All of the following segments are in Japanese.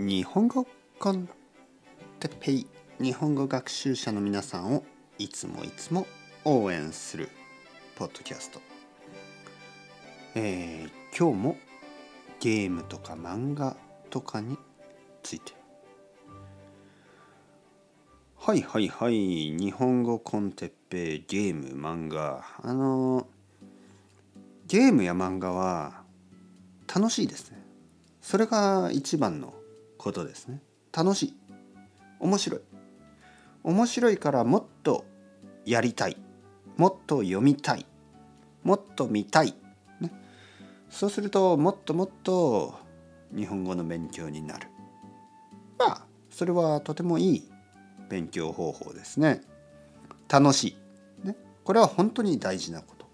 日本語コンテペイ日本語学習者の皆さんをいつもいつも応援するポッドキャスト、えー今日もゲームとか漫画とかについて。はいはいはい日本語コンテッペイゲーム漫画。あのゲームや漫画は楽しいですね。それが一番のことですね。楽しい。面白い。面白いからもっとやりたい。もっと読みたい。もっと見たい、ね、そうするともっともっと日本語の勉強になる。まあそれはとてもいい勉強方法ですね。楽しい、ね、これは本当に大事なこと、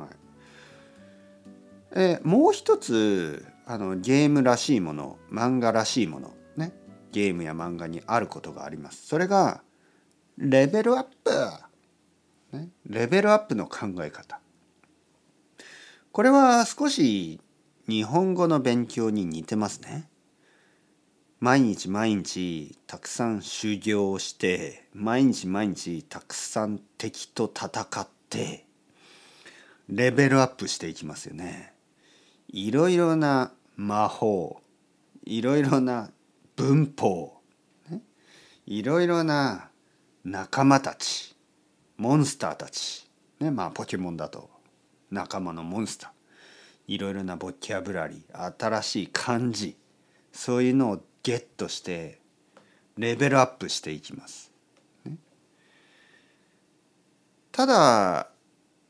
はい。えーもう一つあのゲームらしいもの漫画らしいものね。ゲームや漫画にあることがあります。それがレベルアップ、ね、レベルアップの考え方。これは少し日本語の勉強に似てますね。毎日毎日たくさん修行をして毎日毎日たくさん敵と戦ってレベルアップしていきますよね。いろいろな魔法いろいろな文法、いろいろな仲間たちモンスターたち、ね、まあポケモンだと仲間のモンスターいろいろなボキャブラリー新しい漢字そういうのをゲットしてレベルアップしていきます。ねただ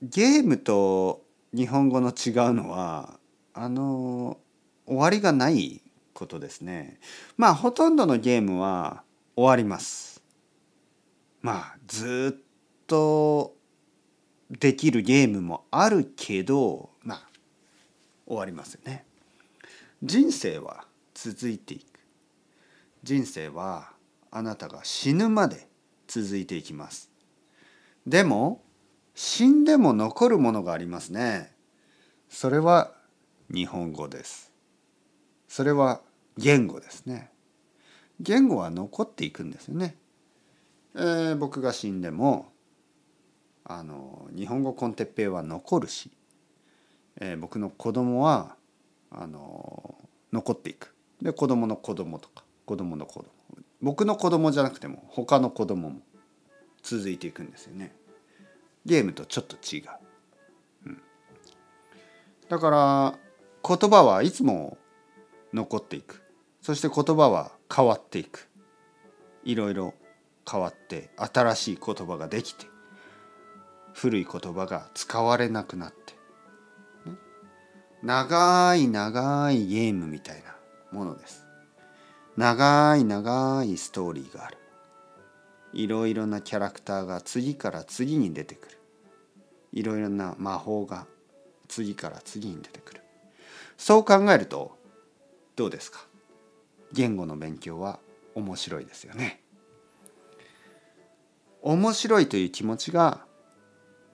ゲームと日本語の違うのはあの終わりがないことですね。まあほとんどのゲームは終わります。まあずっとできるゲームもあるけどまあ終わりますよね。人生は続いていく。人生はあなたが死ぬまで続いていきます。でも死んでも残るものがありますね。それは日本語です。それは言語ですね。言語は残っていくんですよね。えー僕が死んでもあの日本語コンテッペイは残るし、えー僕の子供はあの残っていく。で子供の子供とか子供の子供僕の子供じゃなくても他の子供も続いていくんですよね。ゲームとちょっと違う。うんだから言葉はいつも残っていく。そして言葉は変わっていく。いろいろ変わって新しい言葉ができて古い言葉が使われなくなって、長い長いゲームみたいなものです。長い長いストーリーがある。いろいろなキャラクターが次から次に出てくる。いろいろな魔法が次から次に出てくる。そう考えるとどうですか？言語の勉強は面白いですよね。面白いという気持ちが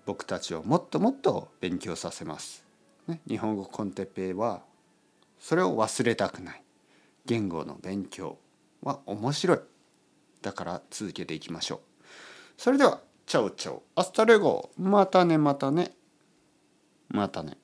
僕たちをもっともっと勉強させます、ね、日本語 con テッペイはそれを忘れたくない。言語の勉強は面白い。だから続けていきましょう。それではチャオチャオ。 Hasta luego。またねまたね。またね。